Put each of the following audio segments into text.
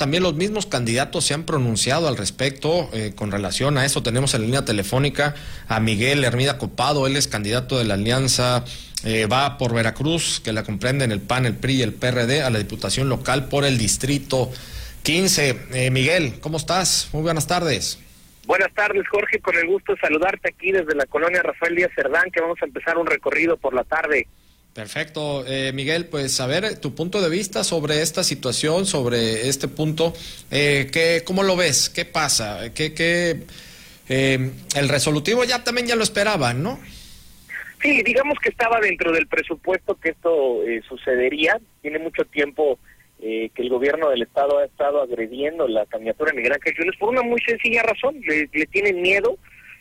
También los mismos candidatos se han pronunciado al respecto eh, con relación a eso. Tenemos en línea telefónica a Miguel Hermida Copado, él es candidato de la Alianza eh, Va por Veracruz, que la comprenden el PAN, el PRI y el PRD, a la Diputación Local por el Distrito 15. Eh, Miguel, ¿cómo estás? Muy buenas tardes. Buenas tardes, Jorge, con el gusto de saludarte aquí desde la colonia Rafael Díaz Cerdán, que vamos a empezar un recorrido por la tarde. Perfecto. Eh, Miguel, pues a ver tu punto de vista sobre esta situación, sobre este punto. Eh, ¿qué, ¿Cómo lo ves? ¿Qué pasa? ¿Qué, qué, eh, el resolutivo ya también ya lo esperaban, ¿no? Sí, digamos que estaba dentro del presupuesto que esto eh, sucedería. Tiene mucho tiempo eh, que el gobierno del Estado ha estado agrediendo la candidatura de Miguel Ángel Yunes por una muy sencilla razón. Le, le tienen miedo,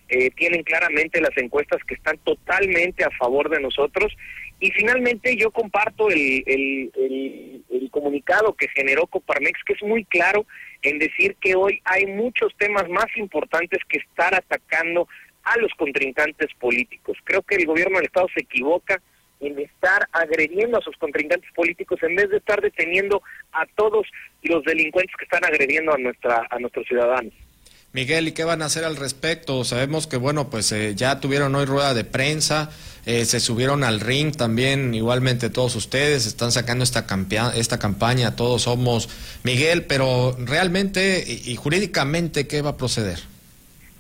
eh, tienen claramente las encuestas que están totalmente a favor de nosotros y finalmente yo comparto el, el, comunicado que generó Coparmex, que es muy claro en decir que hoy hay muchos temas más importantes que estar atacando a los contrincantes políticos. Creo que el gobierno del Estado se equivoca en estar agrediendo a sus contrincantes políticos en vez de estar deteniendo a todos los delincuentes que están agrediendo a nuestra a nuestros ciudadanos. Miguel, ¿y qué van a hacer al respecto? Sabemos que, bueno, pues eh, ya tuvieron hoy rueda de prensa, eh, se subieron al ring también, igualmente todos ustedes, están sacando esta, esta campaña, todos somos Miguel, pero realmente y, jurídicamente, ¿qué va a proceder?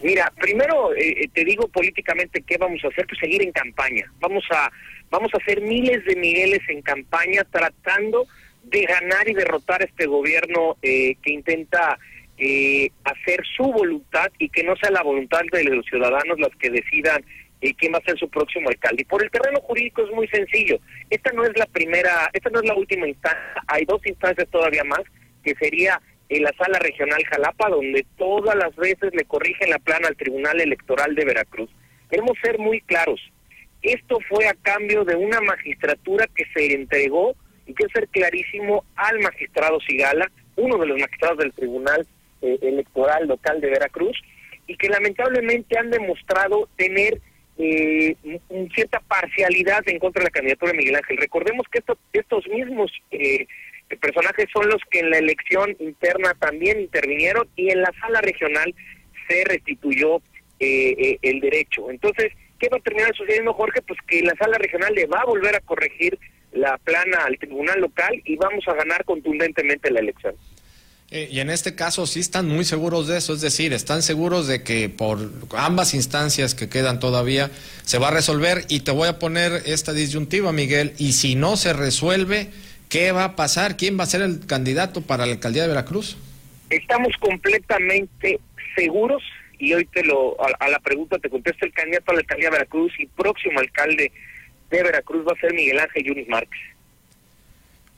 Mira, primero eh, te digo políticamente qué vamos a hacer, pues seguir en campaña. Vamos a, vamos a hacer miles de Migueles en campaña tratando de ganar y derrotar a este gobierno eh, que intenta eh, hacer su voluntad y que no sea la voluntad de los ciudadanos las que decidan eh, quién va a ser su próximo alcalde. Y por el terreno jurídico es muy sencillo. Esta no es la primera, esta no es la última instancia, hay dos instancias todavía más, que sería en la sala regional Jalapa, donde todas las veces le corrigen la plana al Tribunal Electoral de Veracruz. Queremos ser muy claros. Esto fue a cambio de una magistratura que se entregó, y quiero ser clarísimo, al magistrado Sigala, uno de los magistrados del Tribunal eh, electoral local de Veracruz y que lamentablemente han demostrado tener eh, cierta parcialidad en contra de la candidatura de Miguel Ángel. Recordemos que estos, mismos eh, personajes son los que en la elección interna también intervinieron y en la sala regional se restituyó el derecho. Entonces, ¿qué va a terminar sucediendo, Jorge? Pues que la sala regional le va a volver a corregir la plana al tribunal local y vamos a ganar contundentemente la elección. Eh, y en este caso sí están muy seguros de eso, es decir, están seguros de que por ambas instancias que quedan todavía se va a resolver y te voy a poner esta disyuntiva, Miguel, y si no se resuelve, ¿qué va a pasar? ¿Quién va a ser el candidato para la alcaldía de Veracruz? Estamos completamente seguros y hoy te lo a, la pregunta te contesto el candidato a la alcaldía de Veracruz y próximo alcalde de Veracruz va a ser Miguel Ángel Yunis Márquez.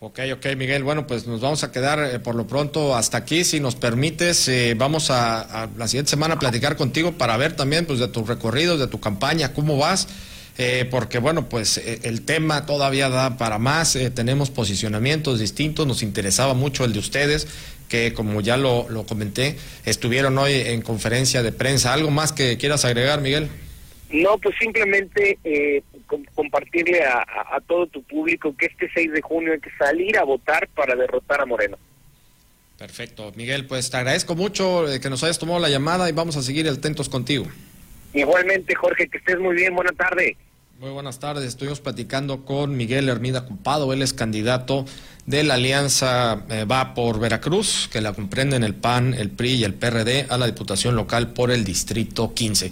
Ok, ok, Miguel. Bueno, pues nos vamos a quedar eh, por lo pronto hasta aquí. Si nos permites, eh, vamos a, la siguiente semana a platicar contigo para ver también pues de tus recorridos, de tu campaña, cómo vas. Eh, porque bueno, pues el tema todavía da para más. tenemos posicionamientos distintos. Nos interesaba mucho el de ustedes, que como ya lo, lo comenté, estuvieron hoy en conferencia de prensa. ¿Algo más que quieras agregar, Miguel? No, pues simplemente eh, compartirle a, a, a, todo tu público que este 6 de junio hay que salir a votar para derrotar a Moreno. Perfecto. Miguel, pues te agradezco mucho que nos hayas tomado la llamada y vamos a seguir atentos contigo. Igualmente, Jorge, que estés muy bien. Buena tarde. Muy buenas tardes. Estuvimos platicando con Miguel Hermida Cupado. Él es candidato de la Alianza eh, Va por Veracruz, que la comprenden el PAN, el PRI y el PRD a la Diputación Local por el Distrito 15.